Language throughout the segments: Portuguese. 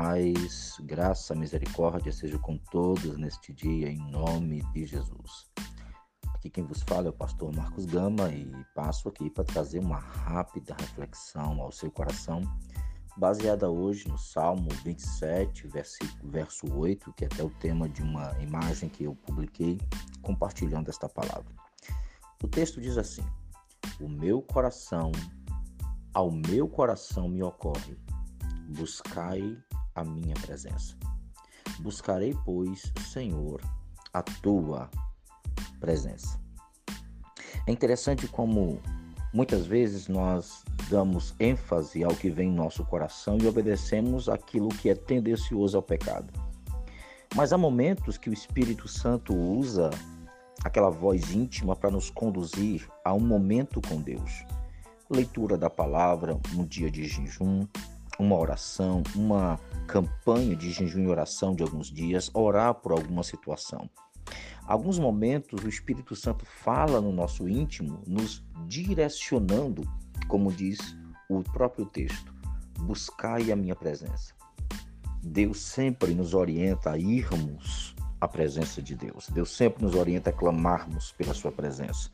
paz, graça, misericórdia seja com todos neste dia, em nome de Jesus. Aqui quem vos fala é o pastor Marcos Gama e passo aqui para trazer uma rápida reflexão ao seu coração, baseada hoje no Salmo 27, versículo, verso 8, que é até o tema de uma imagem que eu publiquei compartilhando esta palavra. O texto diz assim: O meu coração, ao meu coração me ocorre, buscai a minha presença. Buscarei, pois, Senhor, a tua presença. É interessante como muitas vezes nós damos ênfase ao que vem em nosso coração e obedecemos aquilo que é tendencioso ao pecado. Mas há momentos que o Espírito Santo usa aquela voz íntima para nos conduzir a um momento com Deus. Leitura da palavra, um dia de jejum, uma oração, uma campanha de jejum e oração de alguns dias, orar por alguma situação. Alguns momentos o Espírito Santo fala no nosso íntimo, nos direcionando, como diz o próprio texto: buscai a minha presença. Deus sempre nos orienta a irmos à presença de Deus. Deus sempre nos orienta a clamarmos pela sua presença.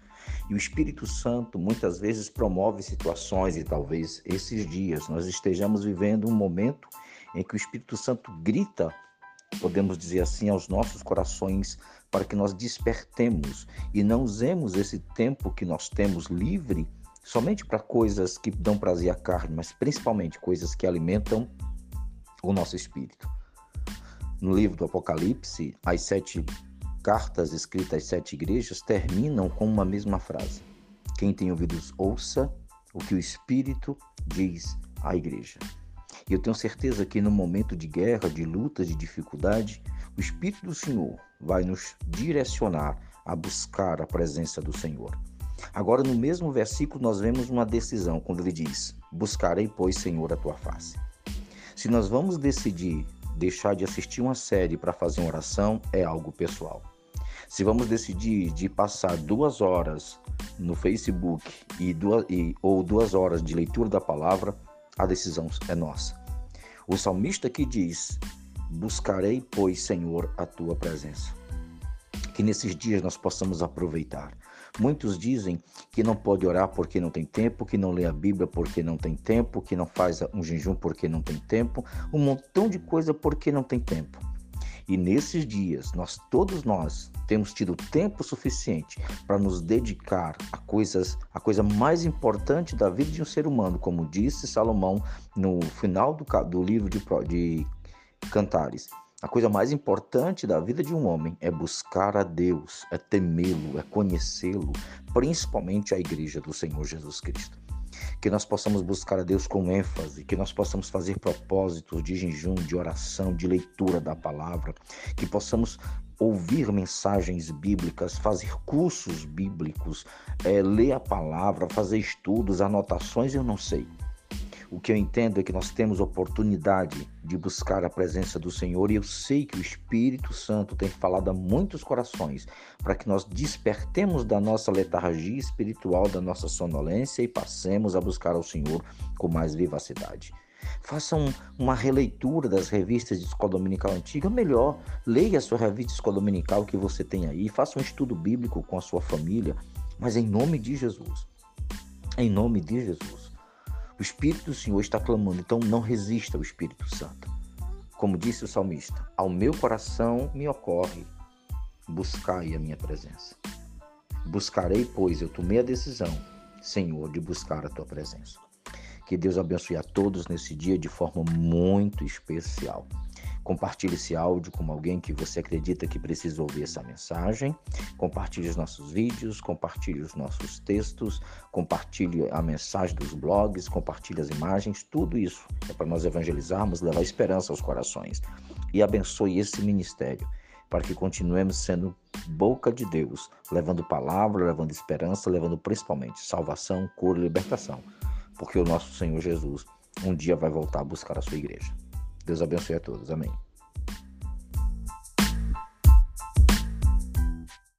E o Espírito Santo muitas vezes promove situações, e talvez esses dias nós estejamos vivendo um momento em que o Espírito Santo grita, podemos dizer assim, aos nossos corações para que nós despertemos e não usemos esse tempo que nós temos livre somente para coisas que dão prazer à carne, mas principalmente coisas que alimentam o nosso espírito. No livro do Apocalipse, as sete cartas escritas às sete igrejas terminam com uma mesma frase: Quem tem ouvidos, ouça o que o Espírito diz à igreja. E eu tenho certeza que no momento de guerra, de luta, de dificuldade, o Espírito do Senhor vai nos direcionar a buscar a presença do Senhor. Agora, no mesmo versículo, nós vemos uma decisão, quando ele diz: Buscarei, pois, Senhor, a tua face. Se nós vamos decidir deixar de assistir uma série para fazer uma oração, é algo pessoal. Se vamos decidir de passar duas horas no Facebook e duas, e, ou duas horas de leitura da palavra, a decisão é nossa. O salmista que diz: Buscarei, pois, Senhor, a tua presença. Que nesses dias nós possamos aproveitar. Muitos dizem que não pode orar porque não tem tempo, que não lê a Bíblia porque não tem tempo, que não faz um jejum porque não tem tempo, um montão de coisa porque não tem tempo. E nesses dias, nós todos nós temos tido tempo suficiente para nos dedicar a coisas, a coisa mais importante da vida de um ser humano, como disse Salomão no final do, do livro de, de Cantares. A coisa mais importante da vida de um homem é buscar a Deus, é temê-lo, é conhecê-lo, principalmente a igreja do Senhor Jesus Cristo que nós possamos buscar a Deus com ênfase, que nós possamos fazer propósitos de jejum, de oração, de leitura da palavra, que possamos ouvir mensagens bíblicas, fazer cursos bíblicos, é, ler a palavra, fazer estudos, anotações, eu não sei. O que eu entendo é que nós temos oportunidade de buscar a presença do Senhor e eu sei que o Espírito Santo tem falado a muitos corações para que nós despertemos da nossa letargia espiritual, da nossa sonolência e passemos a buscar ao Senhor com mais vivacidade. Faça um, uma releitura das revistas de escola dominical antiga, melhor, leia a sua revista de escola dominical que você tem aí, faça um estudo bíblico com a sua família, mas em nome de Jesus. Em nome de Jesus o Espírito do Senhor está clamando, então não resista ao Espírito Santo. Como disse o salmista, ao meu coração me ocorre, buscai a minha presença. Buscarei, pois eu tomei a decisão, Senhor, de buscar a tua presença. Que Deus abençoe a todos nesse dia de forma muito especial. Compartilhe esse áudio com alguém que você acredita que precisa ouvir essa mensagem. Compartilhe os nossos vídeos, compartilhe os nossos textos, compartilhe a mensagem dos blogs, compartilhe as imagens, tudo isso é para nós evangelizarmos, levar esperança aos corações. E abençoe esse ministério para que continuemos sendo boca de Deus, levando palavra, levando esperança, levando principalmente salvação, cura e libertação. Porque o nosso Senhor Jesus um dia vai voltar a buscar a sua igreja. Deus abençoe a todos. Amém.